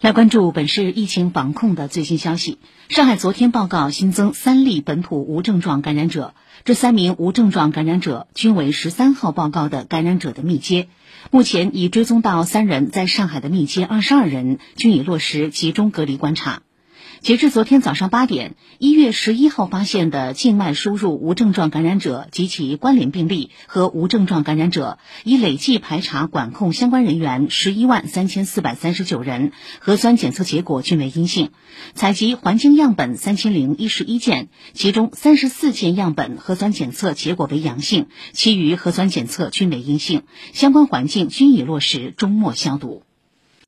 来关注本市疫情防控的最新消息。上海昨天报告新增三例本土无症状感染者，这三名无症状感染者均为十三号报告的感染者的密接。目前已追踪到三人在上海的密接二十二人，均已落实集中隔离观察。截至昨天早上八点，一月十一号发现的境外输入无症状感染者及其关联病例和无症状感染者，已累计排查管控相关人员十一万三千四百三十九人，核酸检测结果均为阴性。采集环境样本三千零一十一件，其中三十四件样本核酸检测结果为阳性，其余核酸检测均为阴性。相关环境均已落实终末消毒。